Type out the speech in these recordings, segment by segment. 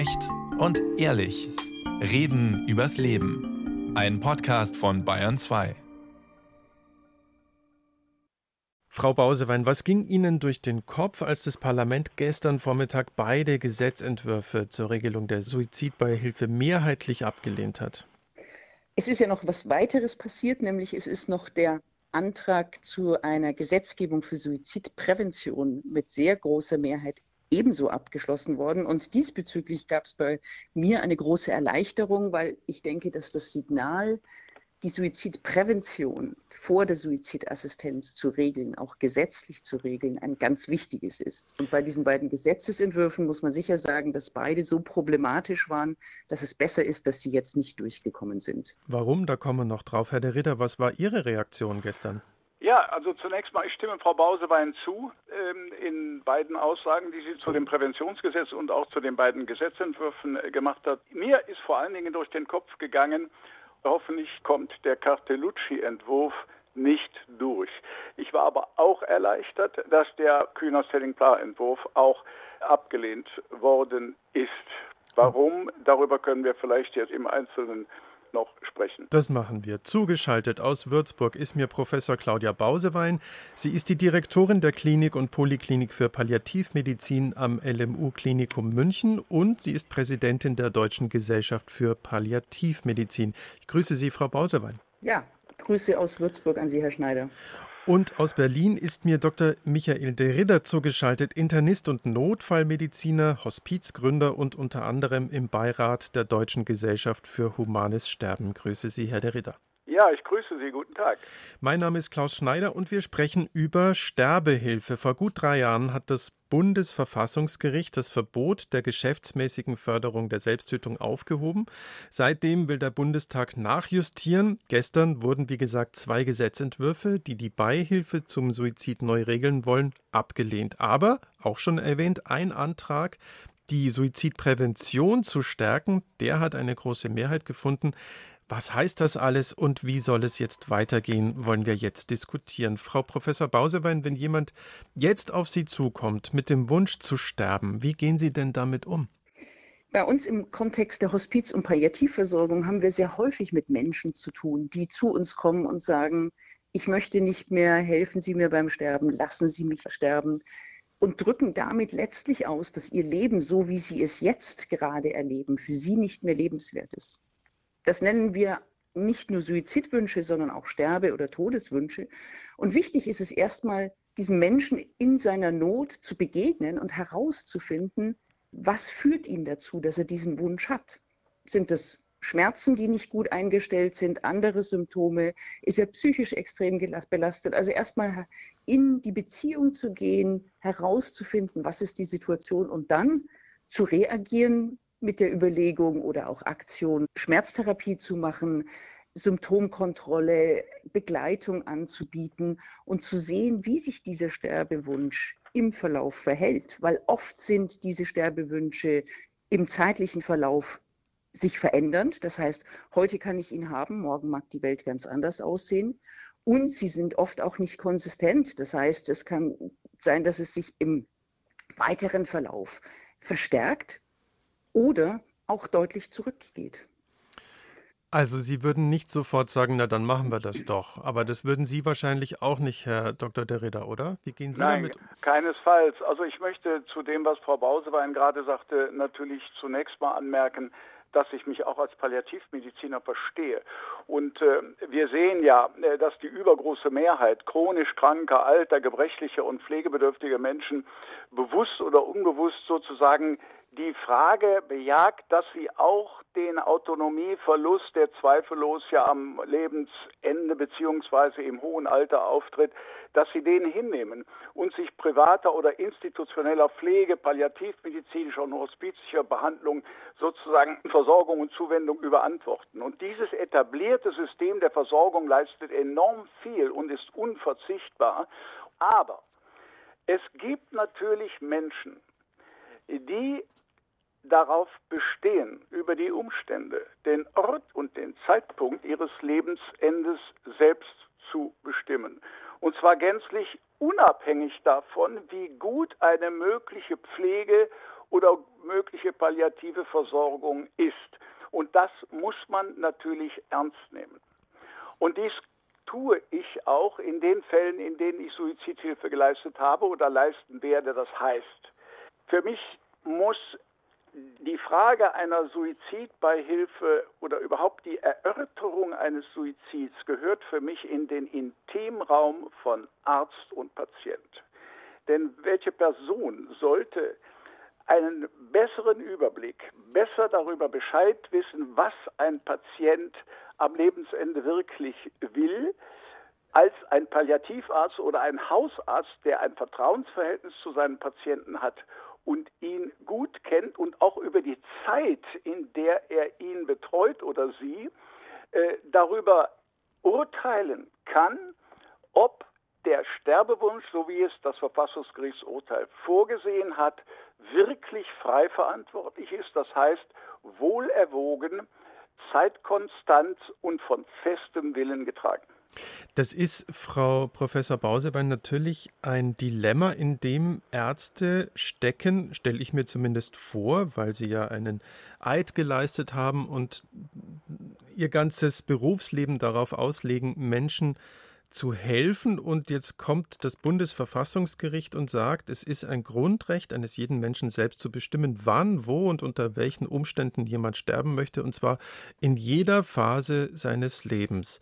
Echt und ehrlich. Reden übers Leben. Ein Podcast von Bayern 2. Frau Bausewein, was ging Ihnen durch den Kopf, als das Parlament gestern Vormittag beide Gesetzentwürfe zur Regelung der Suizidbeihilfe mehrheitlich abgelehnt hat? Es ist ja noch was weiteres passiert, nämlich es ist noch der Antrag zu einer Gesetzgebung für Suizidprävention mit sehr großer Mehrheit ebenso abgeschlossen worden. Und diesbezüglich gab es bei mir eine große Erleichterung, weil ich denke, dass das Signal, die Suizidprävention vor der Suizidassistenz zu regeln, auch gesetzlich zu regeln, ein ganz wichtiges ist. Und bei diesen beiden Gesetzesentwürfen muss man sicher sagen, dass beide so problematisch waren, dass es besser ist, dass sie jetzt nicht durchgekommen sind. Warum? Da kommen wir noch drauf. Herr de Ritter, was war Ihre Reaktion gestern? Ja, also zunächst mal, ich stimme Frau Bausewein zu ähm, in beiden Aussagen, die sie zu dem Präventionsgesetz und auch zu den beiden Gesetzentwürfen äh, gemacht hat. Mir ist vor allen Dingen durch den Kopf gegangen, hoffentlich kommt der Cartellucci-Entwurf nicht durch. Ich war aber auch erleichtert, dass der Kühner-Stelling-Pla-Entwurf auch abgelehnt worden ist. Warum? Darüber können wir vielleicht jetzt im Einzelnen noch sprechen. Das machen wir. Zugeschaltet aus Würzburg ist mir Professor Claudia Bausewein. Sie ist die Direktorin der Klinik und Poliklinik für Palliativmedizin am LMU Klinikum München und sie ist Präsidentin der Deutschen Gesellschaft für Palliativmedizin. Ich grüße Sie, Frau Bausewein. Ja, Grüße aus Würzburg an Sie, Herr Schneider. Und aus Berlin ist mir Dr. Michael de Ridder zugeschaltet, Internist und Notfallmediziner, Hospizgründer und unter anderem im Beirat der Deutschen Gesellschaft für Humanes Sterben. Grüße Sie, Herr de Ridder. Ja, ich grüße Sie. Guten Tag. Mein Name ist Klaus Schneider und wir sprechen über Sterbehilfe. Vor gut drei Jahren hat das Bundesverfassungsgericht das Verbot der geschäftsmäßigen Förderung der Selbsttötung aufgehoben. Seitdem will der Bundestag nachjustieren. Gestern wurden, wie gesagt, zwei Gesetzentwürfe, die die Beihilfe zum Suizid neu regeln wollen, abgelehnt. Aber, auch schon erwähnt, ein Antrag, die Suizidprävention zu stärken, der hat eine große Mehrheit gefunden. Was heißt das alles und wie soll es jetzt weitergehen, wollen wir jetzt diskutieren. Frau Professor Bausewein, wenn jemand jetzt auf Sie zukommt mit dem Wunsch zu sterben, wie gehen Sie denn damit um? Bei uns im Kontext der Hospiz- und Palliativversorgung haben wir sehr häufig mit Menschen zu tun, die zu uns kommen und sagen, ich möchte nicht mehr, helfen Sie mir beim Sterben, lassen Sie mich sterben und drücken damit letztlich aus, dass ihr Leben, so wie sie es jetzt gerade erleben, für sie nicht mehr lebenswert ist. Das nennen wir nicht nur Suizidwünsche, sondern auch Sterbe- oder Todeswünsche. Und wichtig ist es erstmal, diesem Menschen in seiner Not zu begegnen und herauszufinden, was führt ihn dazu, dass er diesen Wunsch hat. Sind es Schmerzen, die nicht gut eingestellt sind, andere Symptome, ist er psychisch extrem belastet. Also erstmal in die Beziehung zu gehen, herauszufinden, was ist die Situation und dann zu reagieren, mit der Überlegung oder auch Aktion, Schmerztherapie zu machen, Symptomkontrolle, Begleitung anzubieten und zu sehen, wie sich dieser Sterbewunsch im Verlauf verhält, weil oft sind diese Sterbewünsche im zeitlichen Verlauf sich verändernd. Das heißt, heute kann ich ihn haben, morgen mag die Welt ganz anders aussehen. Und sie sind oft auch nicht konsistent. Das heißt, es kann sein, dass es sich im weiteren Verlauf verstärkt oder auch deutlich zurückgeht. Also Sie würden nicht sofort sagen, na dann machen wir das doch. Aber das würden Sie wahrscheinlich auch nicht, Herr Dr. Derrida, oder? Wie gehen Sie Nein, damit? Keinesfalls. Also ich möchte zu dem, was Frau Bausewein gerade sagte, natürlich zunächst mal anmerken, dass ich mich auch als Palliativmediziner verstehe. Und äh, wir sehen ja, äh, dass die übergroße Mehrheit chronisch kranker, alter, gebrechlicher und pflegebedürftiger Menschen bewusst oder unbewusst sozusagen die Frage bejagt, dass sie auch den Autonomieverlust, der zweifellos ja am Lebensende beziehungsweise im hohen Alter auftritt, dass sie den hinnehmen und sich privater oder institutioneller Pflege, palliativmedizinischer und hospizischer Behandlung sozusagen Versorgung und Zuwendung überantworten. Und dieses etablierte System der Versorgung leistet enorm viel und ist unverzichtbar. Aber es gibt natürlich Menschen, die darauf bestehen, über die Umstände, den Ort und den Zeitpunkt ihres Lebensendes selbst zu bestimmen. Und zwar gänzlich unabhängig davon, wie gut eine mögliche Pflege oder bestmögliche palliative Versorgung ist. Und das muss man natürlich ernst nehmen. Und dies tue ich auch in den Fällen, in denen ich Suizidhilfe geleistet habe oder leisten werde. Das heißt, für mich muss die Frage einer Suizidbeihilfe oder überhaupt die Erörterung eines Suizids gehört für mich in den Intimraum von Arzt und Patient. Denn welche Person sollte einen besseren Überblick, besser darüber Bescheid wissen, was ein Patient am Lebensende wirklich will, als ein Palliativarzt oder ein Hausarzt, der ein Vertrauensverhältnis zu seinen Patienten hat und ihn gut kennt und auch über die Zeit, in der er ihn betreut oder sie, äh, darüber urteilen kann, ob der Sterbewunsch, so wie es das Verfassungsgerichtsurteil vorgesehen hat, wirklich frei verantwortlich ist, das heißt wohlerwogen, zeitkonstant und von festem Willen getragen. Das ist, Frau Professor Bausewein, natürlich ein Dilemma, in dem Ärzte stecken, stelle ich mir zumindest vor, weil sie ja einen Eid geleistet haben und ihr ganzes Berufsleben darauf auslegen, Menschen zu zu helfen. Und jetzt kommt das Bundesverfassungsgericht und sagt, es ist ein Grundrecht eines jeden Menschen selbst zu bestimmen, wann, wo und unter welchen Umständen jemand sterben möchte, und zwar in jeder Phase seines Lebens.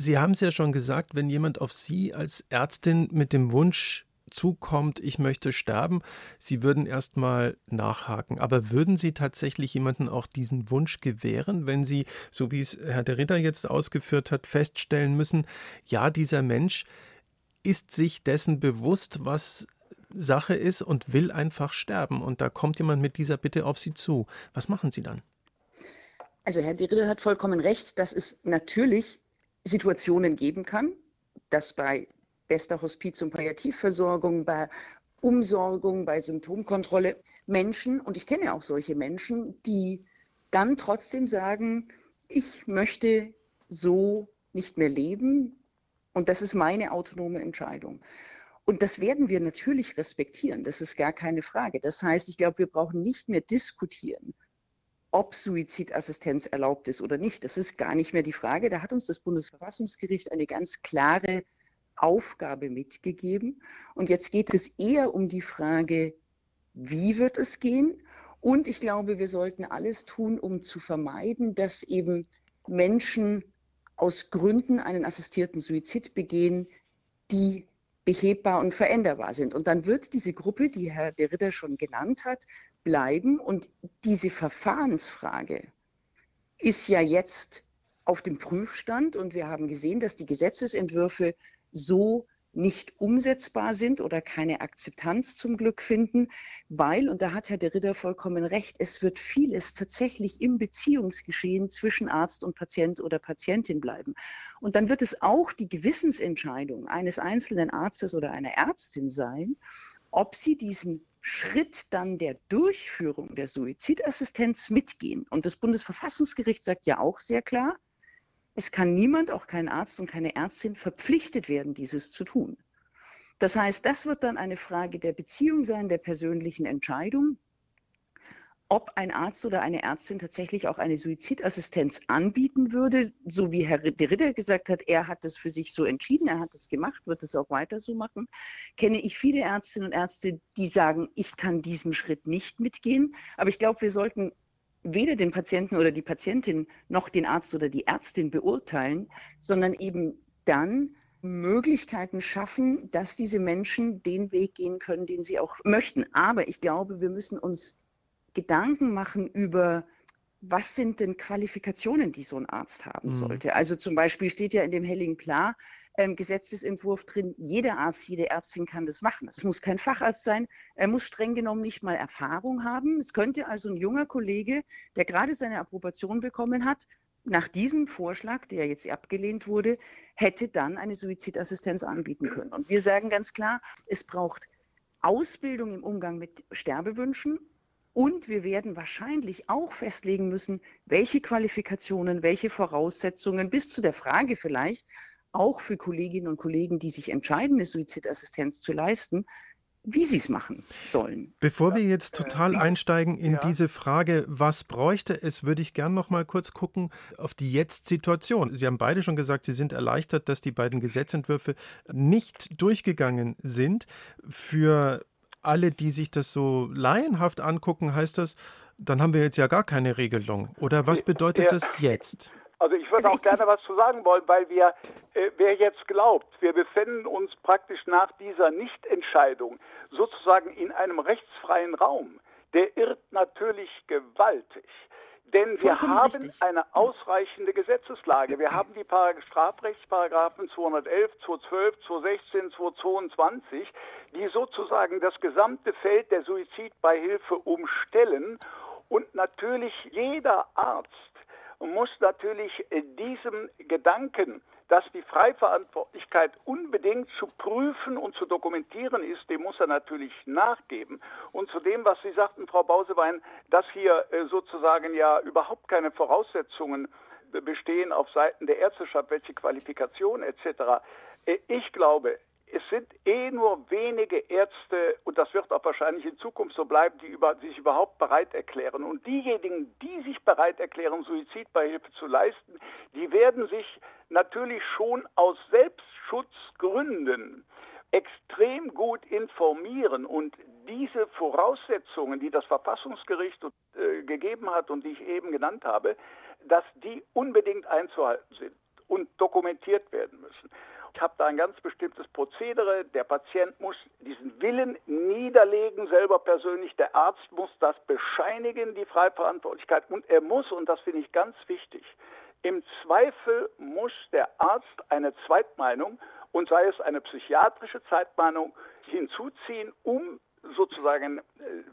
Sie haben es ja schon gesagt, wenn jemand auf Sie als Ärztin mit dem Wunsch zukommt, ich möchte sterben, Sie würden erstmal nachhaken. Aber würden Sie tatsächlich jemanden auch diesen Wunsch gewähren, wenn Sie, so wie es Herr de Ritter jetzt ausgeführt hat, feststellen müssen, ja, dieser Mensch ist sich dessen bewusst, was Sache ist und will einfach sterben. Und da kommt jemand mit dieser Bitte auf Sie zu. Was machen Sie dann? Also Herr de Ritter hat vollkommen recht, dass es natürlich Situationen geben kann, dass bei bester Hospiz- und Palliativversorgung, bei Umsorgung, bei Symptomkontrolle Menschen, und ich kenne auch solche Menschen, die dann trotzdem sagen, ich möchte so nicht mehr leben und das ist meine autonome Entscheidung. Und das werden wir natürlich respektieren, das ist gar keine Frage. Das heißt, ich glaube, wir brauchen nicht mehr diskutieren, ob Suizidassistenz erlaubt ist oder nicht. Das ist gar nicht mehr die Frage. Da hat uns das Bundesverfassungsgericht eine ganz klare Aufgabe mitgegeben. Und jetzt geht es eher um die Frage, wie wird es gehen? Und ich glaube, wir sollten alles tun, um zu vermeiden, dass eben Menschen aus Gründen einen assistierten Suizid begehen, die behebbar und veränderbar sind. Und dann wird diese Gruppe, die Herr de Ritter schon genannt hat, bleiben. Und diese Verfahrensfrage ist ja jetzt auf dem Prüfstand. Und wir haben gesehen, dass die Gesetzesentwürfe so nicht umsetzbar sind oder keine Akzeptanz zum Glück finden, weil, und da hat Herr de Ritter vollkommen recht, es wird vieles tatsächlich im Beziehungsgeschehen zwischen Arzt und Patient oder Patientin bleiben. Und dann wird es auch die Gewissensentscheidung eines einzelnen Arztes oder einer Ärztin sein, ob sie diesen Schritt dann der Durchführung der Suizidassistenz mitgehen. Und das Bundesverfassungsgericht sagt ja auch sehr klar, es kann niemand, auch kein Arzt und keine Ärztin, verpflichtet werden, dieses zu tun. Das heißt, das wird dann eine Frage der Beziehung sein, der persönlichen Entscheidung, ob ein Arzt oder eine Ärztin tatsächlich auch eine Suizidassistenz anbieten würde, so wie Herr de Ritter gesagt hat, er hat das für sich so entschieden, er hat es gemacht, wird es auch weiter so machen. Kenne ich viele Ärztinnen und Ärzte, die sagen, ich kann diesen Schritt nicht mitgehen. Aber ich glaube, wir sollten weder den Patienten oder die Patientin noch den Arzt oder die Ärztin beurteilen, sondern eben dann Möglichkeiten schaffen, dass diese Menschen den Weg gehen können, den sie auch möchten. Aber ich glaube, wir müssen uns Gedanken machen über, was sind denn Qualifikationen, die so ein Arzt haben mhm. sollte. Also zum Beispiel steht ja in dem Helling Pla, ähm, Gesetzesentwurf drin, jeder Arzt, jede Ärztin kann das machen. Es muss kein Facharzt sein, er muss streng genommen nicht mal Erfahrung haben. Es könnte also ein junger Kollege, der gerade seine Approbation bekommen hat, nach diesem Vorschlag, der jetzt abgelehnt wurde, hätte dann eine Suizidassistenz anbieten können. Und wir sagen ganz klar, es braucht Ausbildung im Umgang mit Sterbewünschen und wir werden wahrscheinlich auch festlegen müssen, welche Qualifikationen, welche Voraussetzungen bis zu der Frage vielleicht, auch für Kolleginnen und Kollegen, die sich entscheiden, eine Suizidassistenz zu leisten, wie sie es machen sollen. Bevor wir jetzt total einsteigen in ja. diese Frage, was bräuchte es, würde ich gern noch mal kurz gucken auf die Jetzt-Situation. Sie haben beide schon gesagt, Sie sind erleichtert, dass die beiden Gesetzentwürfe nicht durchgegangen sind. Für alle, die sich das so laienhaft angucken, heißt das, dann haben wir jetzt ja gar keine Regelung. Oder was bedeutet ja. das jetzt? Also ich würde auch gerne was zu sagen wollen, weil wir, äh, wer jetzt glaubt, wir befinden uns praktisch nach dieser Nichtentscheidung sozusagen in einem rechtsfreien Raum, der irrt natürlich gewaltig. Denn wir haben richtig. eine ausreichende Gesetzeslage. Wir haben die Strafrechtsparagraphen 211, 212, 216, 222, die sozusagen das gesamte Feld der Suizidbeihilfe umstellen. Und natürlich jeder Arzt muss natürlich äh, diesem Gedanken, dass die Freiverantwortlichkeit unbedingt zu prüfen und zu dokumentieren ist, dem muss er natürlich nachgeben. Und zu dem, was Sie sagten, Frau Bausewein, dass hier äh, sozusagen ja überhaupt keine Voraussetzungen bestehen auf Seiten der Ärzteschaft, welche Qualifikation etc. Äh, ich glaube, es sind eh nur wenige Ärzte, und das wird auch wahrscheinlich in Zukunft so bleiben, die über, sich überhaupt bereit erklären. Und diejenigen, die sich bereit erklären, Suizidbeihilfe zu leisten, die werden sich natürlich schon aus Selbstschutzgründen extrem gut informieren und diese Voraussetzungen, die das Verfassungsgericht äh, gegeben hat und die ich eben genannt habe, dass die unbedingt einzuhalten sind und dokumentiert werden müssen. Ich habe da ein ganz bestimmtes Prozedere. Der Patient muss diesen Willen niederlegen, selber persönlich. Der Arzt muss das bescheinigen, die Freiverantwortlichkeit. Und er muss, und das finde ich ganz wichtig, im Zweifel muss der Arzt eine Zweitmeinung und sei es eine psychiatrische Zweitmeinung hinzuziehen, um sozusagen äh,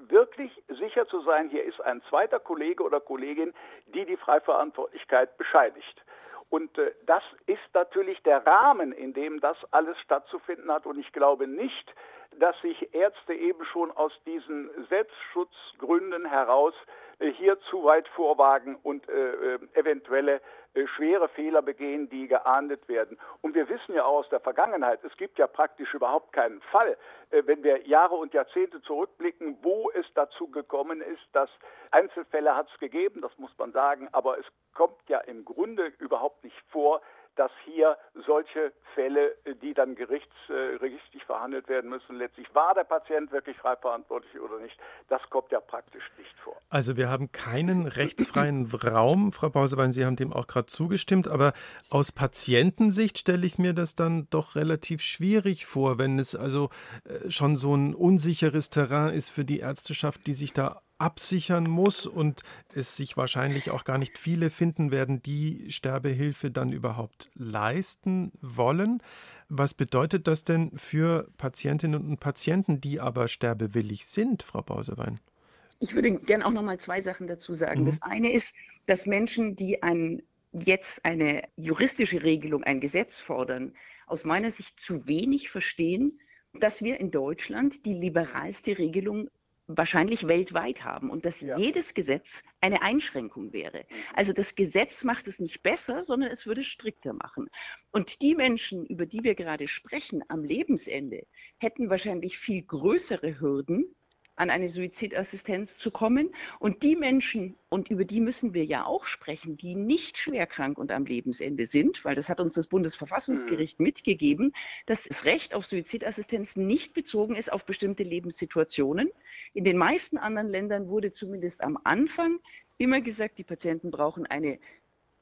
wirklich sicher zu sein, hier ist ein zweiter Kollege oder Kollegin, die die Freiverantwortlichkeit bescheinigt. Und äh, das ist natürlich der Rahmen, in dem das alles stattzufinden hat. Und ich glaube nicht, dass sich Ärzte eben schon aus diesen Selbstschutzgründen heraus äh, hier zu weit vorwagen und äh, äh eventuelle äh, schwere Fehler begehen, die geahndet werden. Und wir wissen ja auch aus der Vergangenheit, es gibt ja praktisch überhaupt keinen Fall, äh, wenn wir Jahre und Jahrzehnte zurückblicken, wo es dazu gekommen ist, dass Einzelfälle hat es gegeben, das muss man sagen, aber es kommt ja im Grunde überhaupt nicht vor, dass hier solche Fälle, die dann gerichtsgerichtlich verhandelt werden müssen, letztlich war der Patient wirklich frei verantwortlich oder nicht, das kommt ja praktisch nicht vor. Also wir haben keinen rechtsfreien Raum, Frau Pausewein, Sie haben dem auch gerade zugestimmt, aber aus Patientensicht stelle ich mir das dann doch relativ schwierig vor, wenn es also äh, schon so ein unsicheres Terrain ist für die Ärzteschaft, die sich da absichern muss und es sich wahrscheinlich auch gar nicht viele finden werden, die Sterbehilfe dann überhaupt leisten wollen. Was bedeutet das denn für Patientinnen und Patienten, die aber sterbewillig sind, Frau Bausewein? Ich würde gerne auch noch mal zwei Sachen dazu sagen. Mhm. Das eine ist, dass Menschen, die ein, jetzt eine juristische Regelung, ein Gesetz fordern, aus meiner Sicht zu wenig verstehen, dass wir in Deutschland die liberalste Regelung wahrscheinlich weltweit haben und dass ja. jedes Gesetz eine Einschränkung wäre. Mhm. Also das Gesetz macht es nicht besser, sondern es würde strikter machen. Und die Menschen, über die wir gerade sprechen, am Lebensende, hätten wahrscheinlich viel größere Hürden, an eine Suizidassistenz zu kommen. Und die Menschen, und über die müssen wir ja auch sprechen, die nicht schwerkrank und am Lebensende sind, weil das hat uns das Bundesverfassungsgericht mhm. mitgegeben, dass das Recht auf Suizidassistenz nicht bezogen ist auf bestimmte Lebenssituationen. In den meisten anderen Ländern wurde zumindest am Anfang immer gesagt, die Patienten brauchen eine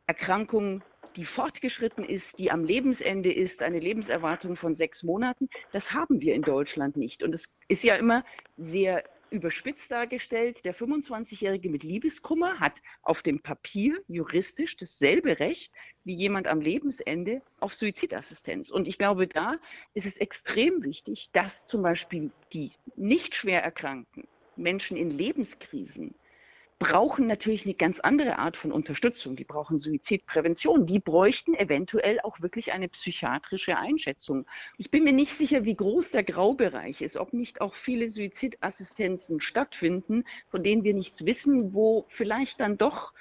Erkrankung, die fortgeschritten ist, die am Lebensende ist, eine Lebenserwartung von sechs Monaten, das haben wir in Deutschland nicht. Und es ist ja immer sehr überspitzt dargestellt, der 25-Jährige mit Liebeskummer hat auf dem Papier juristisch dasselbe Recht wie jemand am Lebensende auf Suizidassistenz. Und ich glaube, da ist es extrem wichtig, dass zum Beispiel die nicht schwer erkrankten Menschen in Lebenskrisen brauchen natürlich eine ganz andere Art von Unterstützung. Die brauchen Suizidprävention. Die bräuchten eventuell auch wirklich eine psychiatrische Einschätzung. Ich bin mir nicht sicher, wie groß der Graubereich ist, ob nicht auch viele Suizidassistenzen stattfinden, von denen wir nichts wissen, wo vielleicht dann doch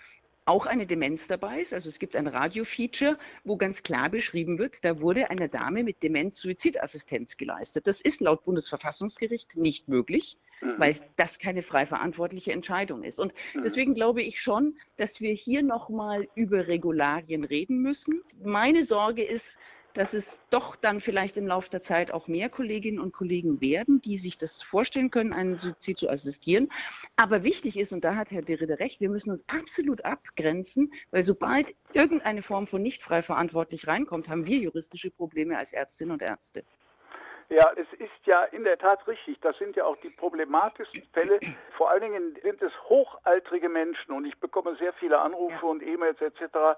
auch eine Demenz dabei ist. Also es gibt ein Radio-Feature, wo ganz klar beschrieben wird, da wurde einer Dame mit Demenz Suizidassistenz geleistet. Das ist laut Bundesverfassungsgericht nicht möglich, mhm. weil das keine frei verantwortliche Entscheidung ist. Und mhm. deswegen glaube ich schon, dass wir hier nochmal über Regularien reden müssen. Meine Sorge ist, dass es doch dann vielleicht im Laufe der Zeit auch mehr Kolleginnen und Kollegen werden, die sich das vorstellen können, einen Suizid zu assistieren. Aber wichtig ist, und da hat Herr Derrida recht, wir müssen uns absolut abgrenzen, weil sobald irgendeine Form von nicht frei verantwortlich reinkommt, haben wir juristische Probleme als Ärztinnen und Ärzte. Ja, es ist ja in der Tat richtig. Das sind ja auch die problematischsten Fälle. Vor allen Dingen sind es hochaltrige Menschen und ich bekomme sehr viele Anrufe und E-Mails etc.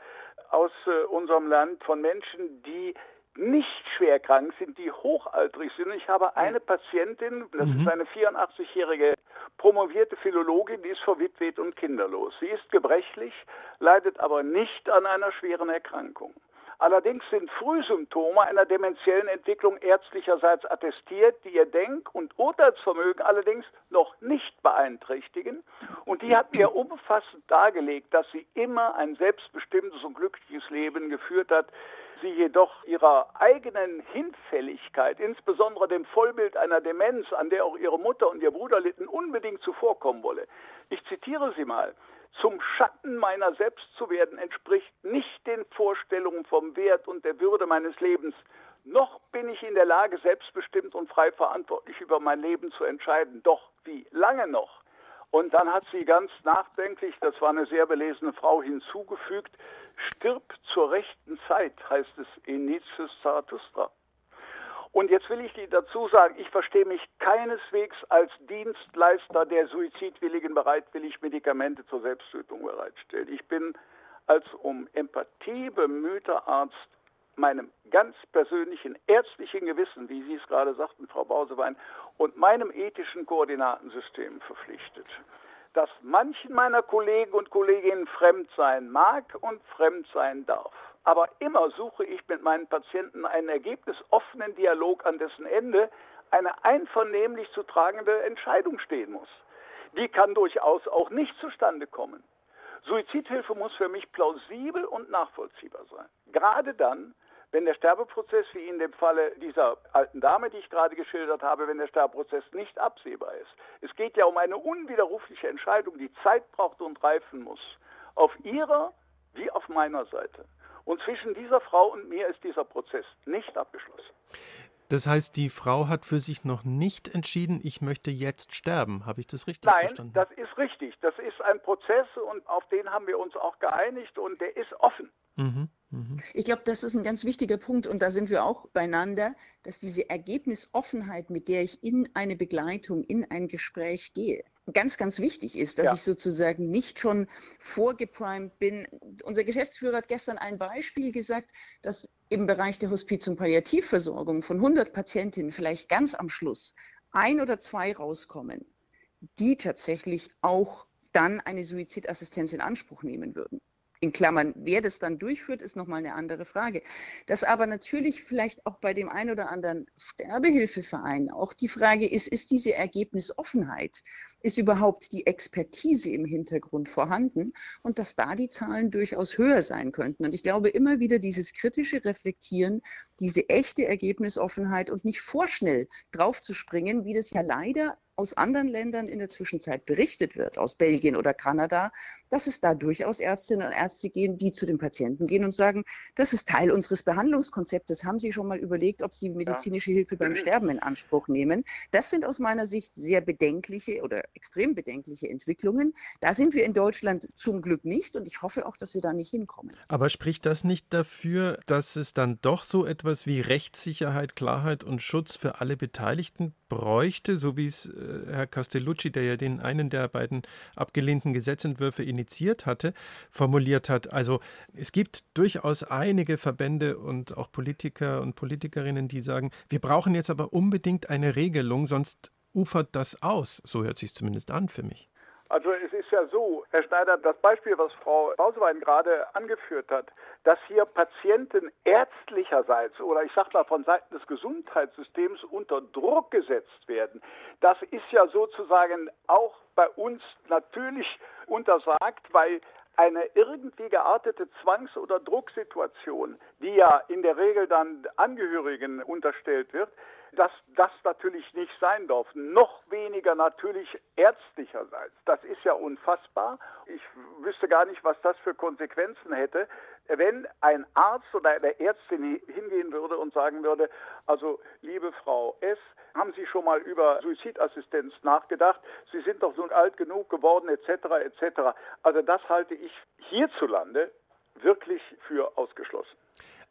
aus äh, unserem Land von Menschen, die nicht schwer krank sind, die hochaltrig sind. Ich habe eine Patientin, das mhm. ist eine 84-jährige promovierte Philologin, die ist verwitwet und kinderlos. Sie ist gebrechlich, leidet aber nicht an einer schweren Erkrankung. Allerdings sind Frühsymptome einer dementiellen Entwicklung ärztlicherseits attestiert, die ihr Denk- und Urteilsvermögen allerdings noch nicht beeinträchtigen. Und die hat mir umfassend dargelegt, dass sie immer ein selbstbestimmtes und glückliches Leben geführt hat, sie jedoch ihrer eigenen Hinfälligkeit, insbesondere dem Vollbild einer Demenz, an der auch ihre Mutter und ihr Bruder litten, unbedingt zuvorkommen wolle. Ich zitiere sie mal zum Schatten meiner selbst zu werden, entspricht nicht den Vorstellungen vom Wert und der Würde meines Lebens. Noch bin ich in der Lage, selbstbestimmt und frei verantwortlich über mein Leben zu entscheiden. Doch wie lange noch? Und dann hat sie ganz nachdenklich, das war eine sehr belesene Frau, hinzugefügt, stirb zur rechten Zeit, heißt es in Nietzsches Zarathustra. Und jetzt will ich dir dazu sagen, ich verstehe mich keineswegs als Dienstleister der Suizidwilligen bereitwillig Medikamente zur Selbsttötung bereitstellt. Ich bin als um Empathie bemühter Arzt meinem ganz persönlichen ärztlichen Gewissen, wie Sie es gerade sagten, Frau Bausewein, und meinem ethischen Koordinatensystem verpflichtet. Dass manchen meiner Kollegen und Kolleginnen fremd sein mag und fremd sein darf. Aber immer suche ich mit meinen Patienten einen ergebnisoffenen Dialog, an dessen Ende eine einvernehmlich zu tragende Entscheidung stehen muss. Die kann durchaus auch nicht zustande kommen. Suizidhilfe muss für mich plausibel und nachvollziehbar sein. Gerade dann, wenn der Sterbeprozess, wie in dem Falle dieser alten Dame, die ich gerade geschildert habe, wenn der Sterbeprozess nicht absehbar ist. Es geht ja um eine unwiderrufliche Entscheidung, die Zeit braucht und reifen muss. Auf ihrer wie auf meiner Seite. Und zwischen dieser Frau und mir ist dieser Prozess nicht abgeschlossen. Das heißt, die Frau hat für sich noch nicht entschieden, ich möchte jetzt sterben. Habe ich das richtig Nein, verstanden? Nein, das ist richtig. Das ist ein Prozess und auf den haben wir uns auch geeinigt und der ist offen. Mhm, mh. Ich glaube, das ist ein ganz wichtiger Punkt und da sind wir auch beieinander, dass diese Ergebnisoffenheit, mit der ich in eine Begleitung, in ein Gespräch gehe, ganz, ganz wichtig ist, dass ja. ich sozusagen nicht schon vorgeprimed bin. Unser Geschäftsführer hat gestern ein Beispiel gesagt, dass im Bereich der Hospiz- und Palliativversorgung von 100 Patientinnen vielleicht ganz am Schluss ein oder zwei rauskommen, die tatsächlich auch dann eine Suizidassistenz in Anspruch nehmen würden in Klammern, wer das dann durchführt, ist nochmal eine andere Frage. Dass aber natürlich vielleicht auch bei dem einen oder anderen Sterbehilfeverein auch die Frage ist, ist diese Ergebnisoffenheit, ist überhaupt die Expertise im Hintergrund vorhanden und dass da die Zahlen durchaus höher sein könnten. Und ich glaube immer wieder dieses kritische Reflektieren, diese echte Ergebnisoffenheit und nicht vorschnell draufzuspringen, wie das ja leider aus anderen Ländern in der Zwischenzeit berichtet wird, aus Belgien oder Kanada, dass es da durchaus Ärztinnen und Ärzte gehen, die zu den Patienten gehen und sagen, das ist Teil unseres Behandlungskonzeptes. Haben Sie schon mal überlegt, ob Sie medizinische Hilfe beim Sterben in Anspruch nehmen? Das sind aus meiner Sicht sehr bedenkliche oder extrem bedenkliche Entwicklungen. Da sind wir in Deutschland zum Glück nicht und ich hoffe auch, dass wir da nicht hinkommen. Aber spricht das nicht dafür, dass es dann doch so etwas wie Rechtssicherheit, Klarheit und Schutz für alle Beteiligten bräuchte, so wie es äh, Herr Castellucci, der ja den einen der beiden abgelehnten Gesetzentwürfe initiiert hatte, formuliert hat. Also es gibt durchaus einige Verbände und auch Politiker und Politikerinnen, die sagen, wir brauchen jetzt aber unbedingt eine Regelung, sonst ufert das aus. So hört sich zumindest an für mich. Also es ist ja so, Herr Schneider, das Beispiel, was Frau Bausewein gerade angeführt hat, dass hier Patienten ärztlicherseits oder ich sage mal von Seiten des Gesundheitssystems unter Druck gesetzt werden, das ist ja sozusagen auch bei uns natürlich untersagt, weil eine irgendwie geartete Zwangs- oder Drucksituation, die ja in der Regel dann Angehörigen unterstellt wird, dass das natürlich nicht sein darf. Noch weniger natürlich ärztlicherseits. Das ist ja unfassbar. Ich wüsste gar nicht, was das für Konsequenzen hätte, wenn ein Arzt oder eine Ärztin hingehen würde und sagen würde, also liebe Frau S., haben Sie schon mal über Suizidassistenz nachgedacht? Sie sind doch so alt genug geworden, etc., etc. Also das halte ich hierzulande wirklich für ausgeschlossen.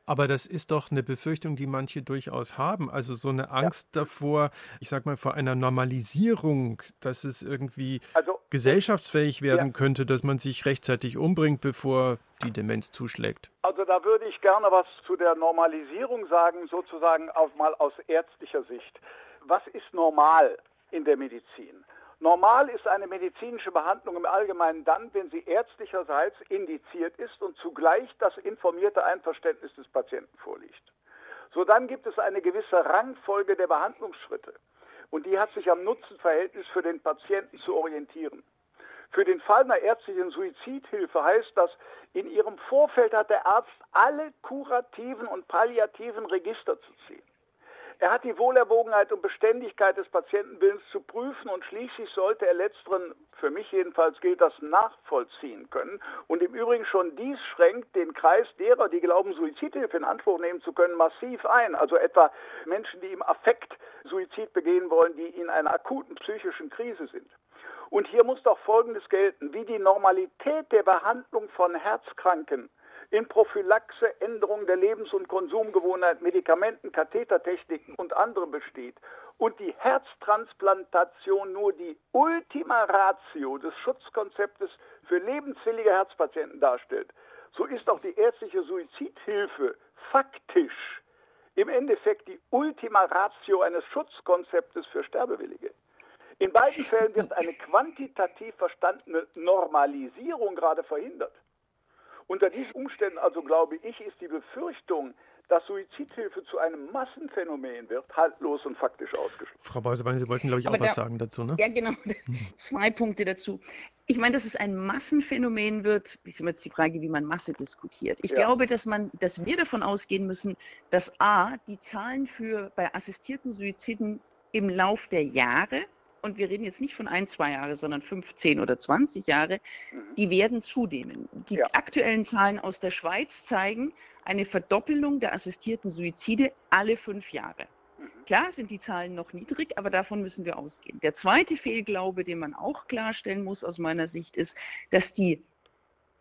Aber das ist doch eine Befürchtung, die manche durchaus haben. Also so eine Angst ja. davor, ich sag mal, vor einer Normalisierung, dass es irgendwie also, gesellschaftsfähig werden ja. könnte, dass man sich rechtzeitig umbringt, bevor die Demenz zuschlägt. Also da würde ich gerne was zu der Normalisierung sagen, sozusagen auch mal aus ärztlicher Sicht. Was ist normal in der Medizin? Normal ist eine medizinische Behandlung im Allgemeinen dann, wenn sie ärztlicherseits indiziert ist und zugleich das informierte Einverständnis des Patienten vorliegt. So dann gibt es eine gewisse Rangfolge der Behandlungsschritte und die hat sich am Nutzenverhältnis für den Patienten zu orientieren. Für den Fall einer ärztlichen Suizidhilfe heißt das, in ihrem Vorfeld hat der Arzt alle kurativen und palliativen Register zu ziehen. Er hat die Wohlerwogenheit und Beständigkeit des Patientenwillens zu prüfen und schließlich sollte er letzteren, für mich jedenfalls gilt das, nachvollziehen können. Und im Übrigen schon dies schränkt den Kreis derer, die glauben, Suizidhilfe in Anspruch nehmen zu können, massiv ein. Also etwa Menschen, die im Affekt Suizid begehen wollen, die in einer akuten psychischen Krise sind. Und hier muss doch Folgendes gelten, wie die Normalität der Behandlung von Herzkranken in Prophylaxe, Änderung der Lebens- und Konsumgewohnheit, Medikamenten, Kathetertechniken und anderem besteht und die Herztransplantation nur die Ultima Ratio des Schutzkonzeptes für lebenswillige Herzpatienten darstellt, so ist auch die ärztliche Suizidhilfe faktisch im Endeffekt die Ultima Ratio eines Schutzkonzeptes für Sterbewillige. In beiden Fällen wird eine quantitativ verstandene Normalisierung gerade verhindert. Unter diesen Umständen also glaube ich, ist die Befürchtung, dass Suizidhilfe zu einem Massenphänomen wird, haltlos und faktisch ausgeschlossen. Frau Beusebein, Sie wollten, glaube ich, auch da, was sagen dazu, ne? Ja, genau. Zwei Punkte dazu. Ich meine, dass es ein Massenphänomen wird, ist immer jetzt die Frage, wie man Masse diskutiert. Ich ja. glaube, dass man, dass wir davon ausgehen müssen, dass A, die Zahlen für bei assistierten Suiziden im Lauf der Jahre und wir reden jetzt nicht von ein, zwei Jahre, sondern 15 oder 20 Jahre, mhm. die werden zunehmen. Die ja. aktuellen Zahlen aus der Schweiz zeigen eine Verdoppelung der assistierten Suizide alle fünf Jahre. Mhm. Klar sind die Zahlen noch niedrig, aber davon müssen wir ausgehen. Der zweite Fehlglaube, den man auch klarstellen muss aus meiner Sicht, ist, dass die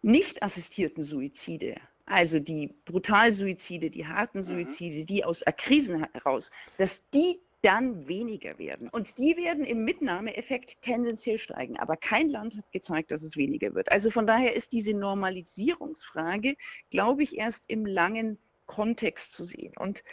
nicht assistierten Suizide, also die Brutalsuizide, die harten mhm. Suizide, die aus Akrisen heraus, dass die dann weniger werden. Und die werden im Mitnahmeeffekt tendenziell steigen. Aber kein Land hat gezeigt, dass es weniger wird. Also von daher ist diese Normalisierungsfrage, glaube ich, erst im langen Kontext zu sehen. Und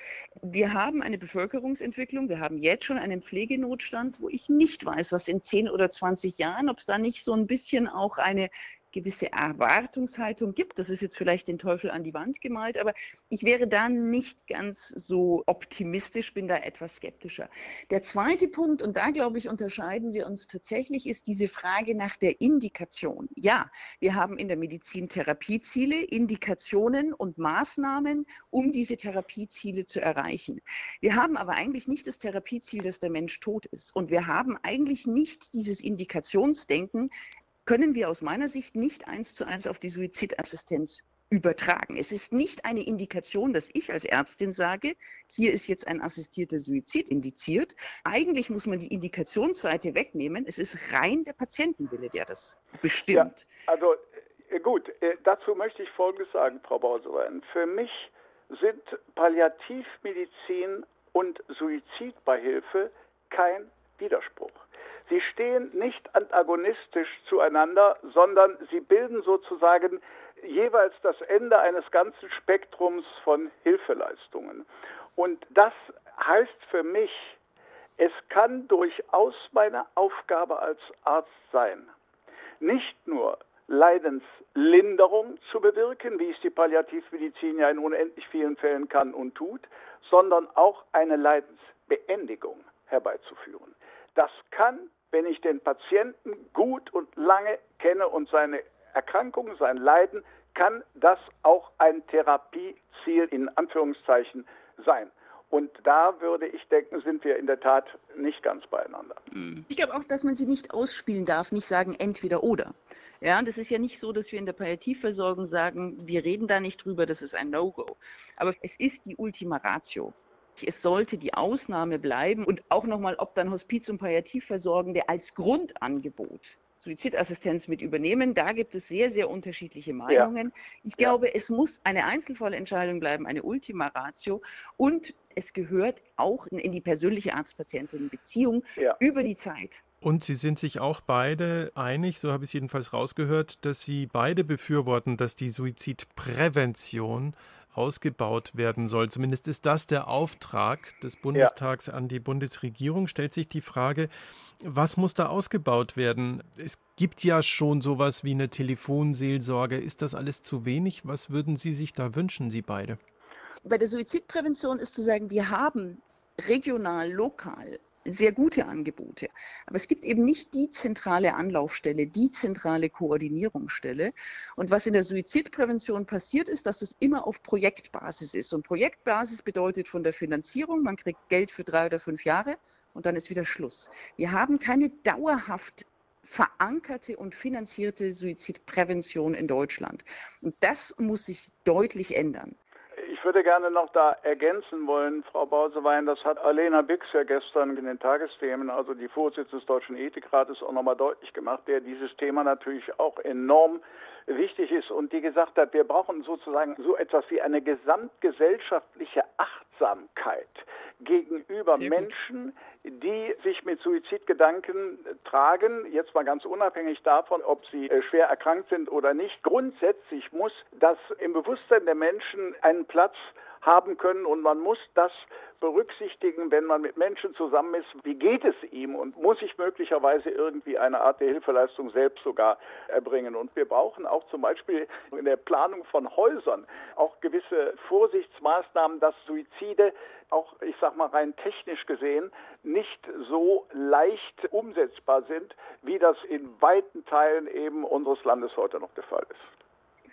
wir haben eine Bevölkerungsentwicklung, wir haben jetzt schon einen Pflegenotstand, wo ich nicht weiß, was in 10 oder 20 Jahren, ob es da nicht so ein bisschen auch eine gewisse Erwartungshaltung gibt. Das ist jetzt vielleicht den Teufel an die Wand gemalt, aber ich wäre da nicht ganz so optimistisch, bin da etwas skeptischer. Der zweite Punkt, und da glaube ich, unterscheiden wir uns tatsächlich, ist diese Frage nach der Indikation. Ja, wir haben in der Medizin Therapieziele, Indikationen und Maßnahmen, um diese Therapieziele zu erreichen. Wir haben aber eigentlich nicht das Therapieziel, dass der Mensch tot ist. Und wir haben eigentlich nicht dieses Indikationsdenken, können wir aus meiner Sicht nicht eins zu eins auf die Suizidassistenz übertragen. Es ist nicht eine Indikation, dass ich als Ärztin sage, hier ist jetzt ein assistierter Suizid indiziert. Eigentlich muss man die Indikationsseite wegnehmen. Es ist rein der Patientenwille, der das bestimmt. Ja, also äh, gut, äh, dazu möchte ich Folgendes sagen, Frau Bausewein. Für mich sind Palliativmedizin und Suizidbeihilfe kein Widerspruch. Sie stehen nicht antagonistisch zueinander, sondern sie bilden sozusagen jeweils das Ende eines ganzen Spektrums von Hilfeleistungen. Und das heißt für mich, es kann durchaus meine Aufgabe als Arzt sein, nicht nur Leidenslinderung zu bewirken, wie es die Palliativmedizin ja in unendlich vielen Fällen kann und tut, sondern auch eine Leidensbeendigung herbeizuführen. Das kann wenn ich den Patienten gut und lange kenne und seine Erkrankung, sein Leiden, kann das auch ein Therapieziel in Anführungszeichen sein. Und da würde ich denken, sind wir in der Tat nicht ganz beieinander. Mhm. Ich glaube auch, dass man sie nicht ausspielen darf, nicht sagen entweder oder. Ja, und es ist ja nicht so, dass wir in der Palliativversorgung sagen, wir reden da nicht drüber, das ist ein No-Go. Aber es ist die Ultima Ratio. Es sollte die Ausnahme bleiben und auch nochmal, ob dann Hospiz- und Palliativversorgende als Grundangebot Suizidassistenz mit übernehmen. Da gibt es sehr, sehr unterschiedliche Meinungen. Ja. Ich glaube, ja. es muss eine Einzelfallentscheidung bleiben, eine Ultima Ratio. Und es gehört auch in die persönliche Arzt-Patientin-Beziehung ja. über die Zeit. Und Sie sind sich auch beide einig, so habe ich es jedenfalls rausgehört, dass Sie beide befürworten, dass die Suizidprävention ausgebaut werden soll. Zumindest ist das der Auftrag des Bundestags ja. an die Bundesregierung. Stellt sich die Frage, was muss da ausgebaut werden? Es gibt ja schon sowas wie eine Telefonseelsorge. Ist das alles zu wenig? Was würden Sie sich da wünschen, Sie beide? Bei der Suizidprävention ist zu sagen, wir haben regional, lokal sehr gute Angebote. Aber es gibt eben nicht die zentrale Anlaufstelle, die zentrale Koordinierungsstelle. Und was in der Suizidprävention passiert ist, dass es immer auf Projektbasis ist. Und Projektbasis bedeutet von der Finanzierung, man kriegt Geld für drei oder fünf Jahre und dann ist wieder Schluss. Wir haben keine dauerhaft verankerte und finanzierte Suizidprävention in Deutschland. Und das muss sich deutlich ändern. Ich würde gerne noch da ergänzen wollen, Frau Bausewein, das hat Alena Bix ja gestern in den Tagesthemen, also die Vorsitzende des Deutschen Ethikrates, auch nochmal deutlich gemacht, der dieses Thema natürlich auch enorm wichtig ist und die gesagt hat, wir brauchen sozusagen so etwas wie eine gesamtgesellschaftliche Achtsamkeit gegenüber Menschen, die sich mit Suizidgedanken tragen, jetzt mal ganz unabhängig davon, ob sie äh, schwer erkrankt sind oder nicht. Grundsätzlich muss das im Bewusstsein der Menschen einen Platz haben können. Und man muss das berücksichtigen, wenn man mit Menschen zusammen ist, wie geht es ihm? Und muss ich möglicherweise irgendwie eine Art der Hilfeleistung selbst sogar erbringen. Und wir brauchen auch zum Beispiel in der Planung von Häusern auch gewisse Vorsichtsmaßnahmen, dass Suizide auch, ich sag mal, rein technisch gesehen nicht so leicht umsetzbar sind, wie das in weiten Teilen eben unseres Landes heute noch der Fall ist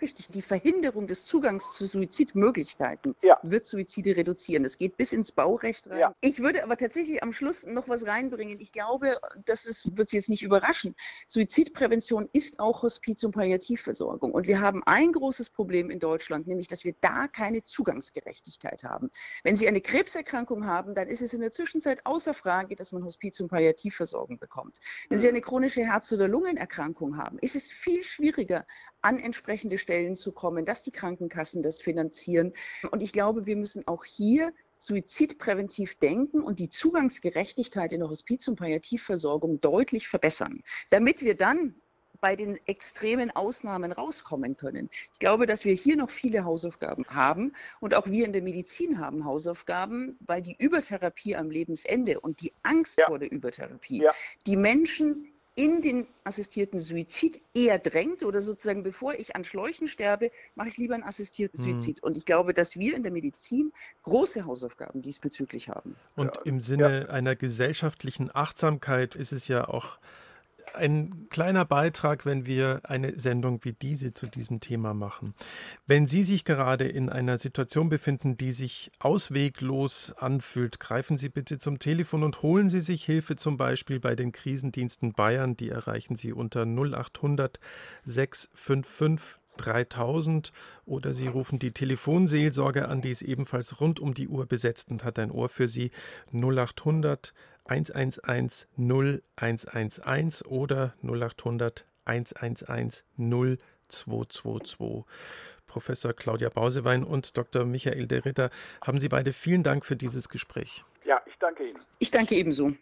richtig, die Verhinderung des Zugangs zu Suizidmöglichkeiten ja. wird Suizide reduzieren. Das geht bis ins Baurecht rein. Ja. Ich würde aber tatsächlich am Schluss noch was reinbringen. Ich glaube, das ist, wird Sie jetzt nicht überraschen. Suizidprävention ist auch Hospiz- und Palliativversorgung. Und wir haben ein großes Problem in Deutschland, nämlich, dass wir da keine Zugangsgerechtigkeit haben. Wenn Sie eine Krebserkrankung haben, dann ist es in der Zwischenzeit außer Frage, dass man Hospiz- und Palliativversorgung bekommt. Wenn Sie mhm. eine chronische Herz- oder Lungenerkrankung haben, ist es viel schwieriger, an entsprechende Stellen zu kommen, dass die Krankenkassen das finanzieren. Und ich glaube, wir müssen auch hier suizidpräventiv denken und die Zugangsgerechtigkeit in der Hospiz- und Palliativversorgung deutlich verbessern, damit wir dann bei den extremen Ausnahmen rauskommen können. Ich glaube, dass wir hier noch viele Hausaufgaben haben und auch wir in der Medizin haben Hausaufgaben, weil die Übertherapie am Lebensende und die Angst ja. vor der Übertherapie ja. die Menschen in den assistierten Suizid eher drängt oder sozusagen, bevor ich an Schläuchen sterbe, mache ich lieber einen assistierten hm. Suizid. Und ich glaube, dass wir in der Medizin große Hausaufgaben diesbezüglich haben. Und im Sinne ja. einer gesellschaftlichen Achtsamkeit ist es ja auch ein kleiner Beitrag, wenn wir eine Sendung wie diese zu diesem Thema machen. Wenn Sie sich gerade in einer Situation befinden, die sich ausweglos anfühlt, greifen Sie bitte zum Telefon und holen Sie sich Hilfe zum Beispiel bei den Krisendiensten Bayern. Die erreichen Sie unter 0800 655 3000 oder Sie rufen die Telefonseelsorge an, die ist ebenfalls rund um die Uhr besetzt und hat ein Ohr für Sie 0800 111 0111 oder 0800 111 0222. Professor Claudia Bausewein und Dr. Michael de Ritter, haben Sie beide vielen Dank für dieses Gespräch. Ja, ich danke Ihnen. Ich danke ebenso.